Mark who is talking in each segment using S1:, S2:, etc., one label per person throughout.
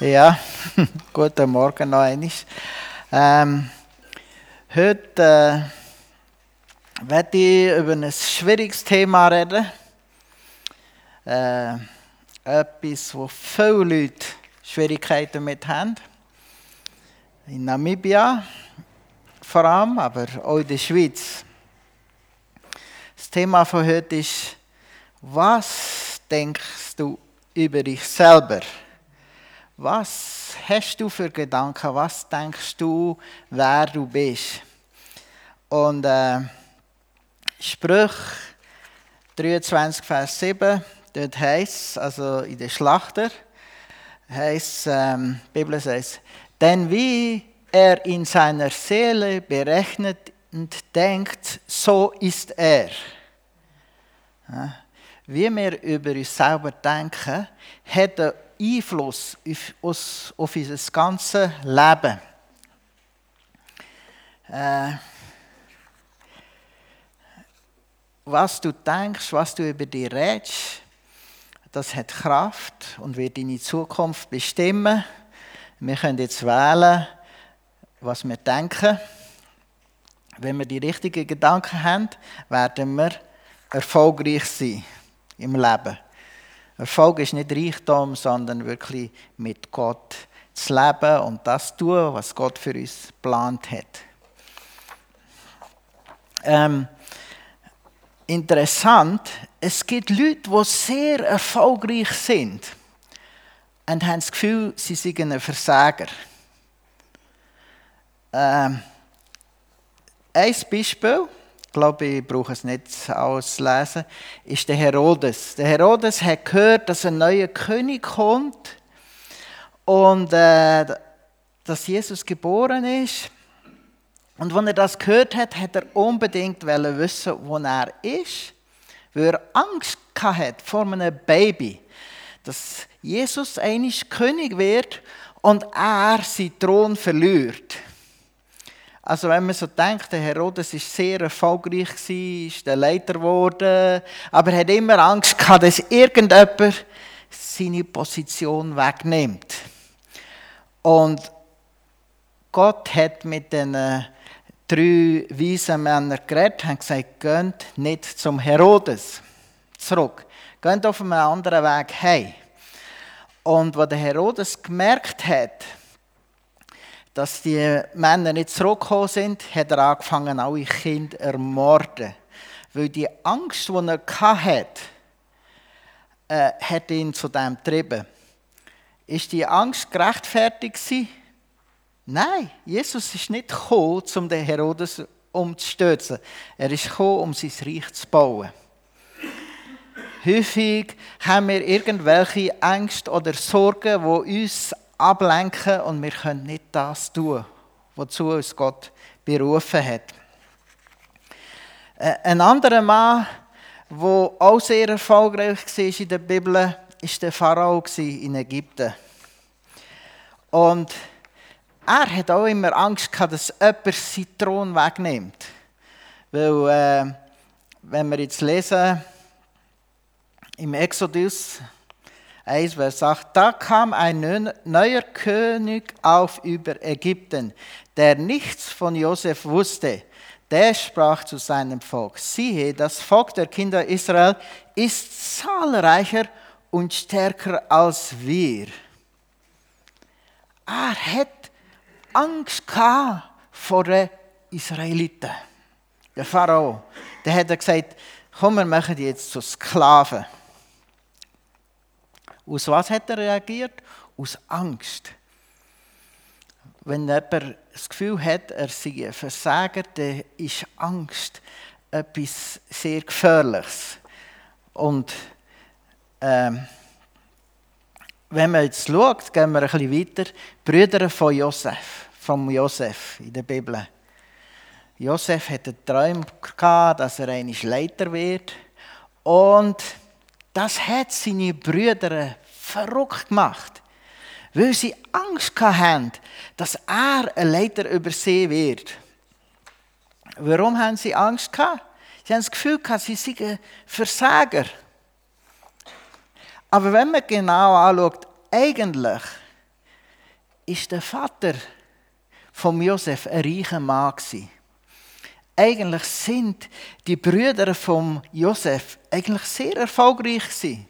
S1: Ja, guten Morgen noch einmal. Ähm, heute äh, werde ich über ein schwieriges Thema reden. Äh, etwas, wo viele Leute Schwierigkeiten damit haben. In Namibia vor allem, aber auch in der Schweiz. Das Thema von heute ist, was denkst du über dich selber? Was hast du für Gedanken? Was denkst du, wer du bist? Und äh, Sprüch 23, Vers 7, dort heißt also in der Schlachter, heißt, ähm, die Bibel sagt, denn wie er in seiner Seele berechnet und denkt, so ist er. Ja, wie wir über uns selber denken, hat er Einfluss auf, auf unser ganzes Leben. Äh, was du denkst, was du über dich redest, das hat Kraft und wird deine Zukunft bestimmen. Wir können jetzt wählen, was wir denken. Wenn wir die richtigen Gedanken haben, werden wir erfolgreich sein im Leben. Erfolg ist nicht Reichtum, sondern wirklich mit Gott zu leben und das tun, was Gott für uns geplant hat. Ähm, interessant, es gibt Leute, die sehr erfolgreich sind und haben das Gefühl, sie seien ein Versager. Ähm, ein Beispiel glaube, ich brauche es nicht auslesen, ist der Herodes. Der Herodes hat gehört, dass ein neuer König kommt und äh, dass Jesus geboren ist. Und wenn er das gehört hat, hat er unbedingt wissen, wo er ist, weil er Angst hatte vor einem Baby, dass Jesus einig König wird und er seinen Thron verliert. Also wenn man so denkt, der Herodes war sehr erfolgreich, ist der Leiter geworden, aber er hat immer Angst gehabt, dass irgendjemand seine Position wegnimmt. Und Gott hat mit den drei weisen Männern geredet, und gesagt, geht nicht zum Herodes zurück. Geht auf einen anderen Weg heim. Und was der Herodes gemerkt hat, dass die Männer nicht zurückgekommen sind, hat er angefangen, alle Kinder zu ermorden. Weil die Angst, die er hatte, äh, hat ihn zu dem getrieben. Ist die Angst gerechtfertigt gewesen? Nein, Jesus ist nicht gekommen, um den Herodes umzustürzen. Er ist gekommen, um sein Reich zu bauen. Häufig haben wir irgendwelche Ängste oder Sorgen, die uns ablenken und wir können nicht das tun, wozu uns Gott berufen hat. Äh, ein anderer Mann, der auch sehr erfolgreich war in der Bibel, war der Pharao in Ägypten. Und er hat auch immer Angst gehabt, dass jemand seinen Thron wegnimmt. Weil, äh, wenn wir jetzt lesen, im Exodus 1, Vers 8. Da kam ein neuer König auf über Ägypten, der nichts von Josef wusste. Der sprach zu seinem Volk, siehe, das Volk der Kinder Israel ist zahlreicher und stärker als wir. Er hat Angst vor den Israeliten. Der Pharao, der hat gesagt, komm, wir machen die jetzt zu Sklaven. Aus was hat er reagiert? Aus Angst. Wenn jemand das Gefühl hat, er sei ein Versager, dann ist Angst etwas sehr Gefährliches. Und ähm, wenn man jetzt schaut, gehen wir ein bisschen weiter, Brüder von Josef, von Josef in der Bibel. Josef hatte einen Traum dass er ein Leiter wird. Und das hat seine Brüder verrückt gemacht, weil sie Angst hatten, dass er ein Leiter über sie wird. Warum haben sie Angst gehabt? Sie haben das Gefühl gehabt, sie seien Versager. Aber wenn man genau anschaut, eigentlich ist der Vater von Josef ein reicher Mann. Eigentlich sind die Brüder von Josef eigentlich sehr erfolgreich gewesen.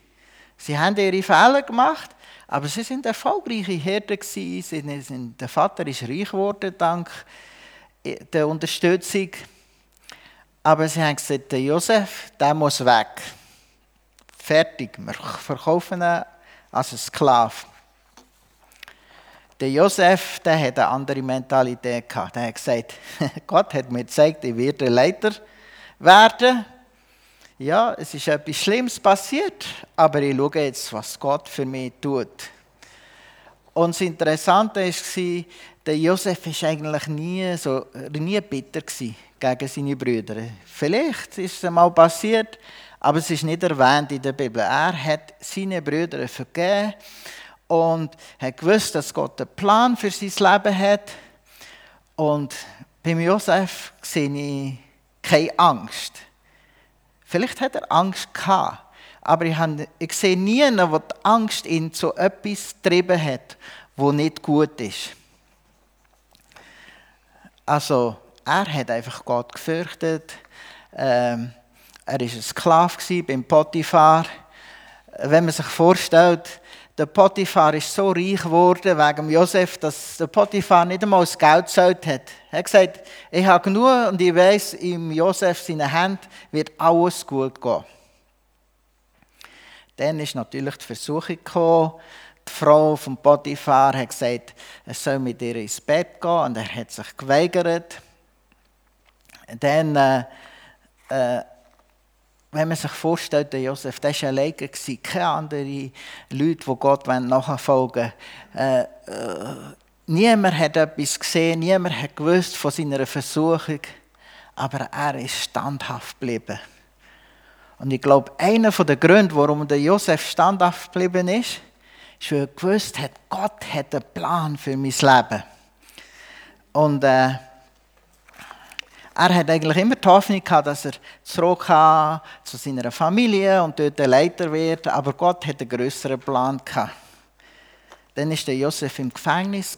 S1: Sie haben ihre Fehler gemacht, aber sie sind erfolgreiche Hirten gewesen. Der Vater ist reich geworden dank der Unterstützung. Aber sie haben gesagt, der Josef, der muss weg. Fertig, wir verkaufen ihn als Sklave. Der Josef, der hat eine andere Mentalität gehabt. Der hat gesagt, Gott hat mir gezeigt, ich werde Leiter werden. Ja, es ist etwas Schlimmes passiert, aber ich schaue jetzt, was Gott für mich tut. Und das Interessante war, der Josef war eigentlich nie, so, nie bitter gegen seine Brüder. Vielleicht ist es einmal passiert, aber es ist nicht erwähnt in der Bibel. Er hat seine Brüder vergeben und hat gewusst, dass Gott einen Plan für sein Leben hat. Und beim Josef sehe ich keine Angst. Vielleicht hat er Angst gehabt, aber ich, habe, ich sehe niemanden, der die Angst ihn zu etwas getrieben hat, wo nicht gut ist. Also, er hat einfach Gott gefürchtet. Ähm, er war ein Sklave beim Potiphar. Wenn man sich vorstellt, der Potiphar ist so reich geworden wegen Josef, dass der Potiphar nicht einmal das Geld gezahlt hat. Er hat gesagt, ich habe genug und ich weiß, im Josef seine Hand wird alles gut gehen. Dann ist natürlich die Versuchung gekommen. Die Frau vom Potiphar hat gesagt, er soll mit ihr ins Bett gehen und er hat sich geweigert. Dann, äh, äh, wenn man sich vorstellt, der Josef, der war alleine, keine anderen Leute, die Gott nachfolgen wollen. Äh, äh, niemand hat etwas gesehen, niemand hat gewusst von seiner Versuchung, aber er ist standhaft geblieben. Und ich glaube, einer der Gründe, warum der Josef standhaft geblieben ist, ist, weil er gewusst hat, Gott hat einen Plan für mein Leben. Und äh, er hat eigentlich immer die Hoffnung gehabt, dass er zurück kann zu seiner Familie und dort Leiter wird, aber Gott hat einen größeren Plan gehabt. Dann war der Josef im Gefängnis.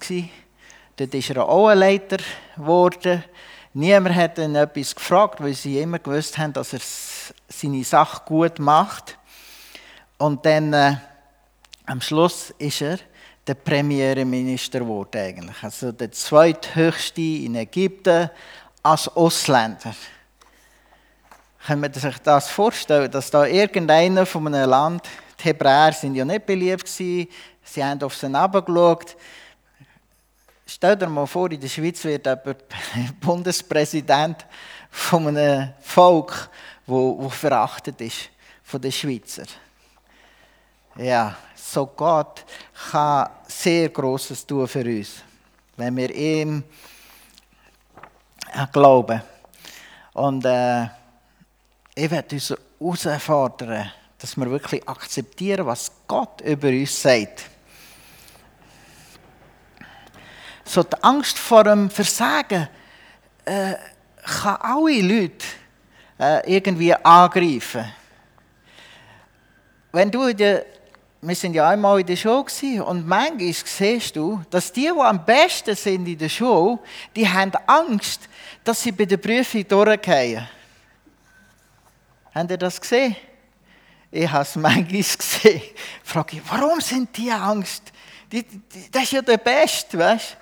S1: Dort ist er auch ein Leiter geworden. Niemand hat ihn etwas gefragt, weil sie immer gewusst haben, dass er seine Sache gut macht. Und dann äh, am Schluss ist er der Premierminister geworden eigentlich. Also der zweithöchste in Ägypten als Ausländer. Können man sich das vorstellen, dass da irgendeiner von einem Land, die Hebräer sind ja nicht beliebt gewesen, sie haben auf sie herabgeschaut. Stell dir mal vor, in der Schweiz wird jemand Bundespräsident von einem Volk, wo, wo verachtet ist von den Schweizer. Ja, so Gott kann sehr Großes tun für uns, wenn wir ihm glauben. Und äh, ich werde uns herausfordern, dass wir wirklich akzeptieren, was Gott über uns sagt. So die Angst vor dem Versagen äh, kann alle Leute äh, irgendwie angreifen. Wenn du in der wir sind ja einmal in der Schule und manchmal siehst du, dass die, die am besten sind in der Schule, die haben Angst, dass sie bei der Prüfung durchgehen. Habt ihr das gesehen? Ich habe es manchmal gesehen. Frage ich, warum sind die Angst? Die, die, das ist ja der Beste, weißt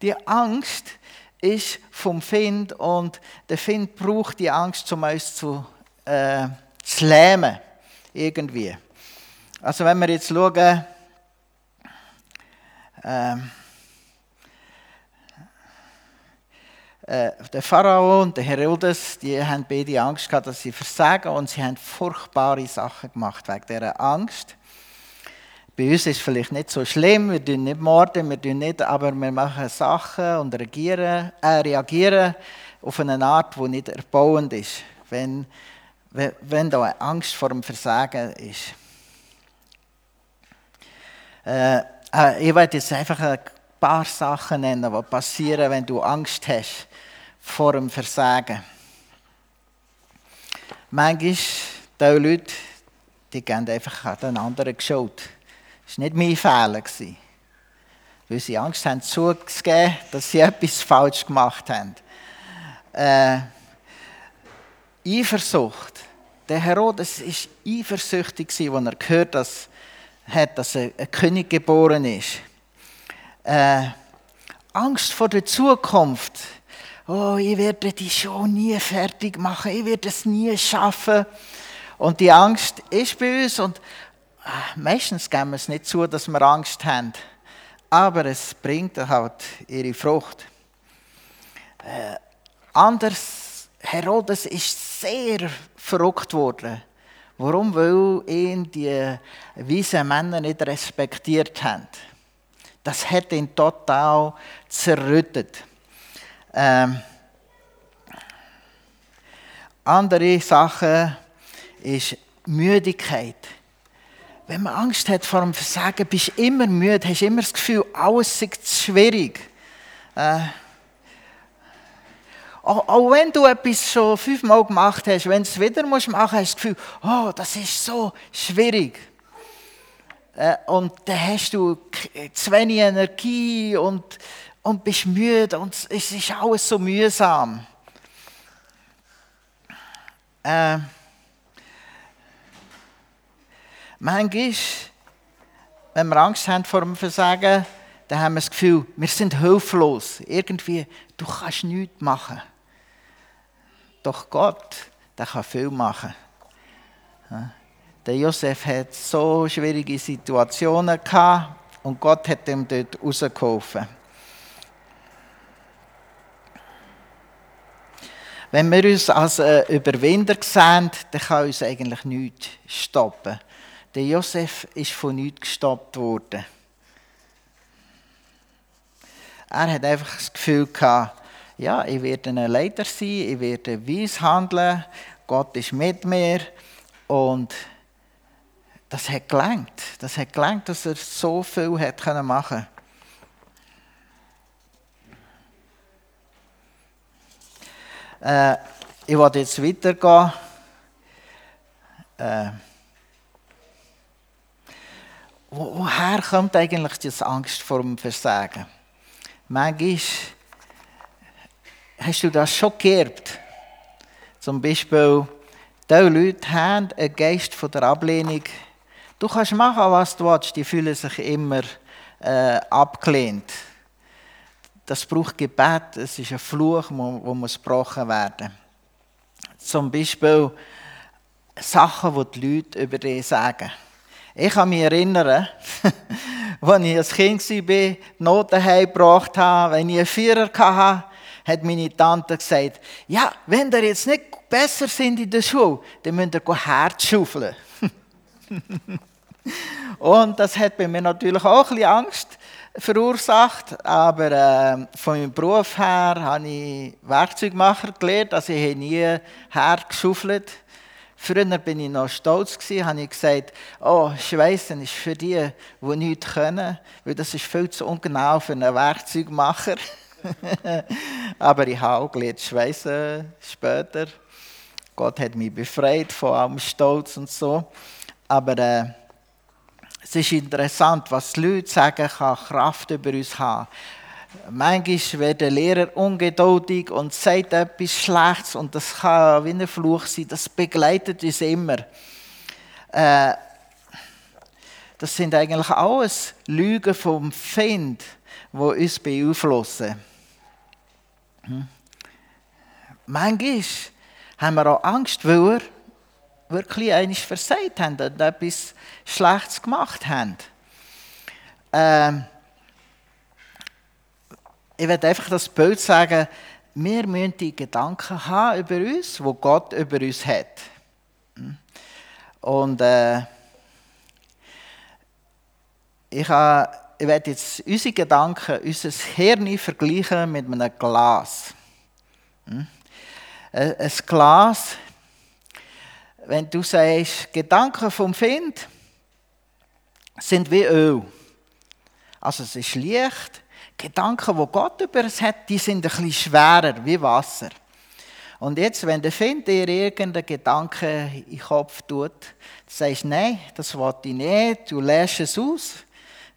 S1: Die Angst ist vom Find und der Find braucht die Angst, um uns zu, äh, zu lähmen. Irgendwie. Also wenn wir jetzt schauen, ähm, äh, der Pharao und der Herodes, die haben beide Angst gehabt, dass sie versagen und sie haben furchtbare Sachen gemacht wegen dieser Angst. Bei uns ist es vielleicht nicht so schlimm, wir tun nicht morden, wir tun nicht, aber wir machen Sachen und reagieren, äh, reagieren auf eine Art, die nicht erbauend ist, wenn, wenn da eine Angst vor dem Versagen ist. Äh, äh, ich werde jetzt einfach ein paar Sachen nennen, die passieren, wenn du Angst hast vor dem Versagen. Manchmal, die Leute, die gehen einfach den anderen geschaut. Das war nicht mein Fehler. weil sie Angst haben zuzugeben, dass sie etwas falsch gemacht haben. Äh, Eifersucht. Der Herodes war eifersüchtig, als er gehört dass, hat, dass ein König geboren ist. Äh, Angst vor der Zukunft. Oh, ich werde die schon nie fertig machen, ich werde es nie schaffen. Und die Angst ist bei uns und äh, meistens geben wir es nicht zu, dass wir Angst haben. Aber es bringt halt ihre Frucht. Äh, anders, Herodes ist sehr verrückt worden. Warum? Weil ihn die weisen Männer nicht respektiert haben. Das hat ihn total zerrüttet. Ähm, andere Sache ist Müdigkeit. Wenn man Angst hat vor dem Versagen, bist du immer müde, hast immer das Gefühl, alles ist schwierig. Äh, auch, wenn du etwas schon fünfmal gemacht hast, wenn du es wieder machen musst, hast du das Gefühl, oh, das ist so schwierig. Äh, und dann hast du zu wenig Energie und, und bist müde und es ist alles so mühsam. Äh, manchmal, wenn wir Angst haben vor dem Versagen, dann haben wir das Gefühl, wir sind hilflos. Irgendwie, du kannst nichts machen. Doch Gott, der kann viel machen. Der Josef hat so schwierige Situationen gehabt und Gott hat ihm dort rausgeholfen. Wenn wir uns als Überwinder sehen, dann kann uns eigentlich nichts stoppen. Der Josef ist von nichts gestoppt worden. Er hat einfach das Gefühl gehabt, ja, ich werde ein Leiter sein, ich werde weise handeln, Gott ist mit mir und das hat gelangt. Das hat gelangt, dass er so viel hat machen äh, Ich werde jetzt weitergehen. Äh, woher kommt eigentlich diese Angst vor dem Versagen? Manchmal hast du das schon geerbt. Zum Beispiel, diese Leute haben einen Geist von der Ablehnung Du kannst machen, was du willst, die fühlen sich immer äh, abgelehnt. Das braucht Gebet, es ist ein Fluch, muss gebrochen werden. Zum Beispiel Sachen, die die Leute über dich sagen. Ich kann mich erinnern, als ich als Kind war, Noten heimgebracht habe, wenn ich einen Vierer hatte, hat meine Tante gesagt, ja, wenn ihr jetzt nicht besser sind in der Schule, dann müsst ihr Herz schaufeln. Und das hat bei mir natürlich auch ein bisschen Angst verursacht, aber äh, von meinem Beruf her habe ich Werkzeugmacher gelernt, also ich habe nie hergeschaufelt. Früher bin ich noch stolz gewesen, habe ich gesagt, oh, Schweißen ist für die, die nichts können, weil das ist viel zu ungenau für einen Werkzeugmacher. aber ich habe auch gelernt Schweißen später. Gott hat mich befreit von allem Stolz und so. Aber äh, es ist interessant, was die Leute sagen, kann Kraft über uns haben. Manchmal wird der Lehrer ungeduldig und sagt etwas Schlechtes und das kann wie ein Fluch sein. Das begleitet uns immer. Äh, das sind eigentlich alles Lügen vom Find, die uns beeinflussen. Hm? Manchmal haben wir auch Angst, weil wir wirklich eines versagt haben und etwas Schlechtes gemacht haben. Ähm, ich werde einfach das Bild sagen, wir müssen die Gedanken haben über uns, wo Gott über uns hat. Und äh, ich, habe, ich werde jetzt unsere Gedanken, unser Hirn vergleichen mit einem Glas. Hm? Ein Glas wenn du sagst, Gedanken vom Find sind wie Öl. Also es ist Licht. Gedanken, wo Gott über es hat, die sind ein bisschen schwerer, wie Wasser. Und jetzt, wenn der Find dir irgendeinen Gedanken in den Kopf tut, du sagst, nein, das wollte ich nicht, du lässt es aus,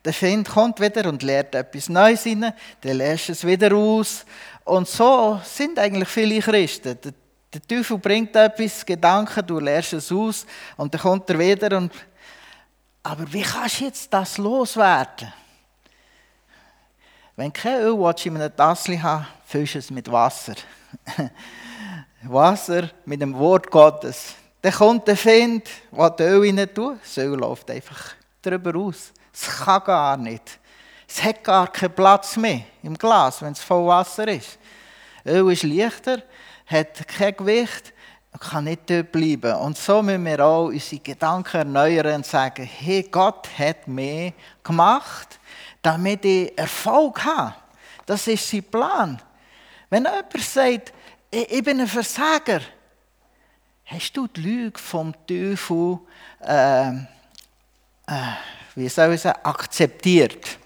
S1: der Find kommt wieder und lehrt etwas Neues rein, dann lässt es wieder aus. Und so sind eigentlich viele Christen. Der, der Teufel bringt etwas, Gedanken, du lernst es aus und dann kommt er wieder und aber wie kannst du jetzt das loswerden? Wenn kein Öl in einem Tassel haben füllst du es mit Wasser. Wasser mit dem Wort Gottes. Dann kommt der Find, der Öl rein tut, das Öl läuft einfach drüber aus. Es kann gar nicht. Es hat gar keinen Platz mehr im Glas, wenn es voll Wasser ist. Öl ist leichter, hat kein Gewicht und kann nicht dort bleiben. Und so müssen wir auch unsere Gedanken erneuern und sagen, hey, Gott hat mehr gemacht, damit ich Erfolg habe. Das ist sein Plan. Wenn jemand sagt, ich bin ein Versager, hast du die Lüge vom Teufel, äh, äh, wie soll ich sagen, akzeptiert?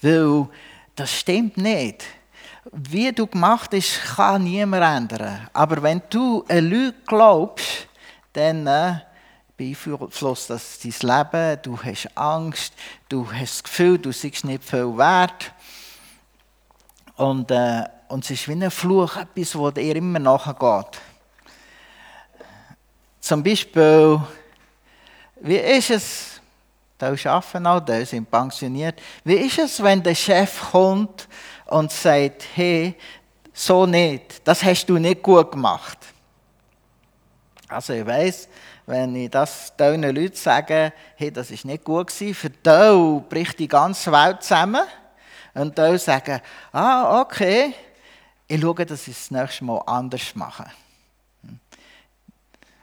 S1: Weil das stimmt nicht. Wie du gemacht bist, kann niemand ändern. Aber wenn du eine Lüge glaubst, dann äh, beeinflusst das dein Leben. Du hast Angst, du hast das Gefühl, du siehst nicht viel wert. Und, äh, und es ist wie ein Fluch, etwas, das dir immer nachgeht. Zum Beispiel, wie ist es, da arbeiten auch, da sind pensioniert, wie ist es, wenn der Chef kommt und sagt, hey, so nicht, das hast du nicht gut gemacht. Also ich weiß, wenn ich das diesen Leuten sage, hey, das ist nicht gut gewesen, für die bricht die ganze Welt zusammen. Und die sagen, ah, okay, ich schaue, dass ich das nächste Mal anders mache.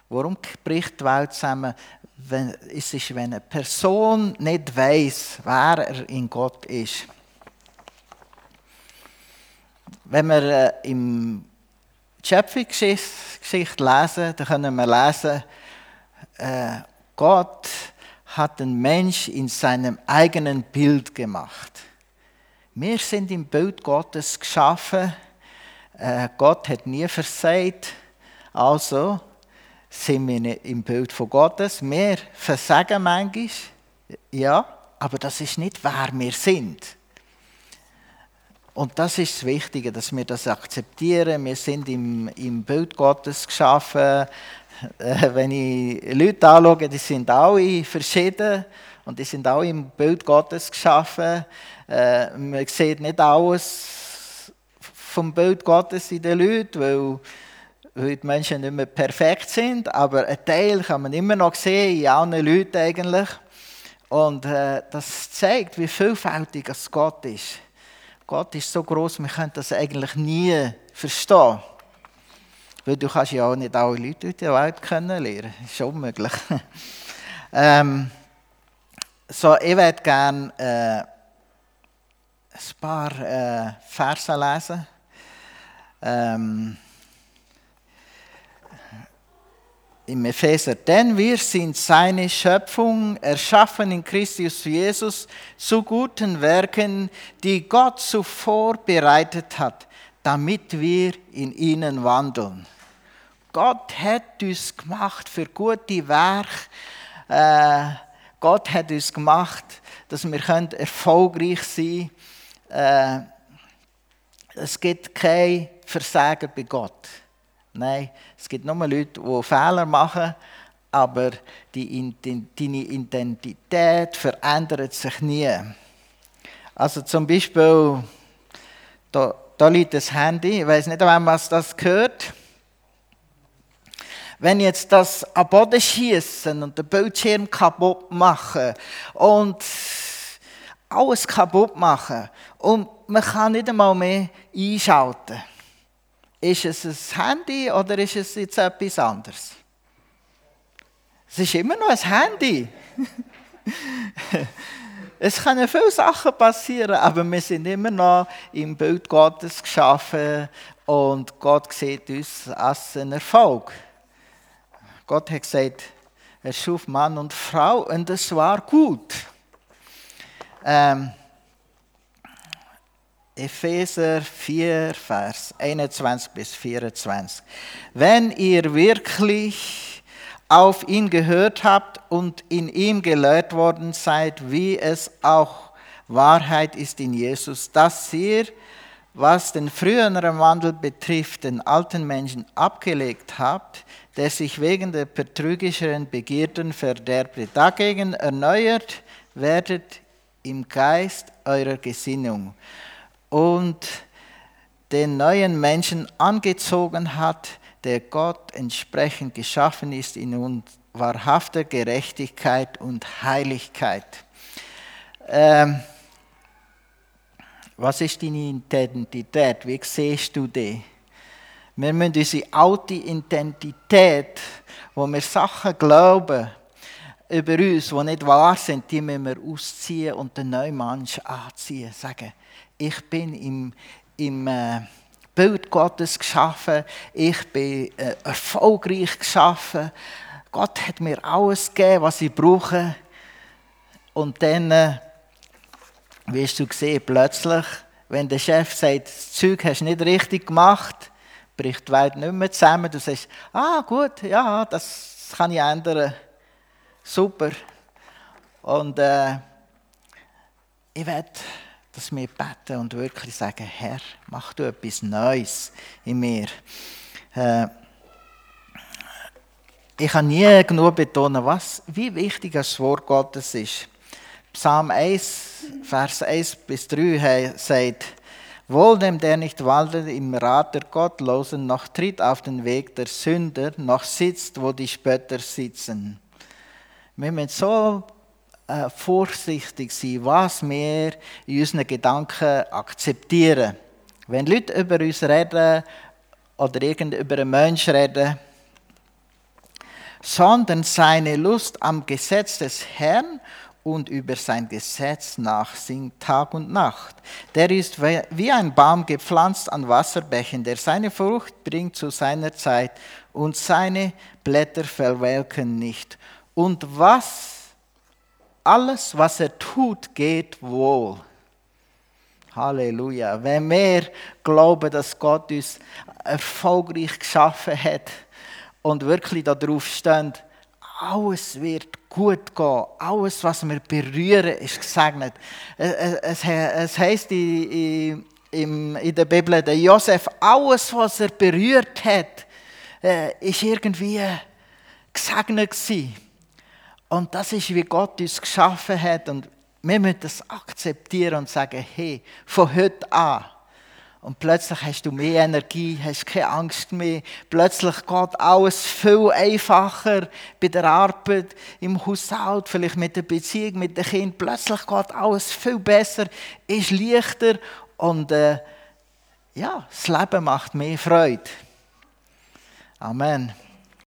S1: Warum bricht die Welt zusammen? Wenn, es ist, wenn eine Person nicht weiß, wer er in Gott ist. Wenn wir äh, im Schöpfungsgeschichte lesen, dann können wir lesen, äh, Gott hat den Mensch in seinem eigenen Bild gemacht. Wir sind im Bild Gottes geschaffen. Äh, Gott hat nie versagt. Also sind wir im Bild von Gottes. Wir versagen manchmal, ja, aber das ist nicht, wer wir sind. Und das ist das Wichtige, dass wir das akzeptieren. Wir sind im, im Bild Gottes geschaffen. Äh, wenn ich Leute anschaue, die sind alle verschieden und die sind alle im Bild Gottes geschaffen. Äh, man sieht nicht alles vom Bild Gottes in den Leuten, weil, die Menschen nicht mehr perfekt sind, aber ein Teil kann man immer noch sehen in allen Leuten eigentlich. Und äh, das zeigt, wie vielfältig es Gott ist. Gott ist so groß, wir können das eigentlich nie verstehen. Weil du kannst ja auch nicht alle Leute in der Welt kennenlernen. Das ist unmöglich. ähm, so, ich werde gerne äh, ein paar äh, Verse lesen. Ähm, Im Epheser, denn wir sind seine Schöpfung, erschaffen in Christus Jesus zu guten Werken, die Gott zuvor bereitet hat, damit wir in ihnen wandeln. Gott hat uns gemacht für gute Werke. Äh, Gott hat uns gemacht, dass wir erfolgreich sein können. Äh, es gibt kein Versagen bei Gott. Nein, es gibt nur Leute, die Fehler machen, aber die, deine Identität verändert sich nie. Also zum Beispiel, da, da liegt das Handy, ich weiß nicht, wem was das gehört. Wenn jetzt das am Boden schießen und den Bildschirm kaputt machen und alles kaputt machen und man kann nicht einmal mehr einschalten ist es ein Handy oder ist es jetzt etwas anderes? Es ist immer noch ein Handy. es können viele Sachen passieren, aber wir sind immer noch im Bild Gottes geschaffen und Gott sieht uns als einen Erfolg. Gott hat gesagt, er schuf Mann und Frau und es war gut. Ähm, Epheser 4, Vers 21 bis 24. Wenn ihr wirklich auf ihn gehört habt und in ihm gelehrt worden seid, wie es auch Wahrheit ist in Jesus, dass ihr, was den früheren Wandel betrifft, den alten Menschen abgelegt habt, der sich wegen der betrügischen Begierden verderbte. Dagegen erneuert werdet im Geist eurer Gesinnung und den neuen Menschen angezogen hat, der Gott entsprechend geschaffen ist in wahrhafter Gerechtigkeit und Heiligkeit. Ähm, was ist deine Identität? Wie siehst du die? Wir müssen unsere alte Identität, wo wir Sachen glauben über uns, die nicht wahr sind, die müssen wir ausziehen und den neuen Mensch anziehen. Sagen, ich bin im, im äh, Bild Gottes geschaffen, ich bin äh, erfolgreich geschaffen. Gott hat mir alles gegeben, was ich brauche. Und dann äh, wirst du sehen, plötzlich, wenn der Chef sagt, das Zeug hast du nicht richtig gemacht, bricht die Welt nicht mehr zusammen. Du sagst, ah gut, ja, das kann ich ändern. Super. Und äh, ich werde dass wir beten und wirklich sagen, Herr, mach du etwas Neues in mir. Äh, ich kann nie genug betonen, was, wie wichtig das Wort Gottes ist. Psalm 1, Vers 1 bis 3 sagt, Wohl dem, der nicht wandelt im Rat der Gottlosen, noch tritt auf den Weg der Sünder, noch sitzt, wo die Spötter sitzen. Wir müssen so äh, vorsichtig sein, was wir in unseren Gedanken akzeptieren. Wenn Leute über uns reden oder irgend über einen Menschen reden, sondern seine Lust am Gesetz des Herrn und über sein Gesetz nachsingt Tag und Nacht. Der ist wie ein Baum gepflanzt an Wasserbächen, der seine Frucht bringt zu seiner Zeit und seine Blätter verwelken nicht. Und was alles, was er tut, geht wohl. Halleluja. Wenn wir glauben, dass Gott uns erfolgreich geschaffen hat und wirklich darauf stehen, alles wird gut gehen, alles, was wir berühren, ist gesegnet. Es, heisst in, in der Bibel, der Josef, alles, was er berührt hat, äh, ist irgendwie gesegnet gewesen. Und das ist, wie Gott uns geschaffen hat. Und wir müssen das akzeptieren und sagen, hey, von heute an. Und plötzlich hast du mehr Energie, hast keine Angst mehr. Plötzlich geht alles viel einfacher bei der Arbeit, im Haushalt, vielleicht mit der Beziehung mit dem Kind. Plötzlich geht alles viel besser, ist leichter und äh, ja, das Leben macht mehr Freude. Amen.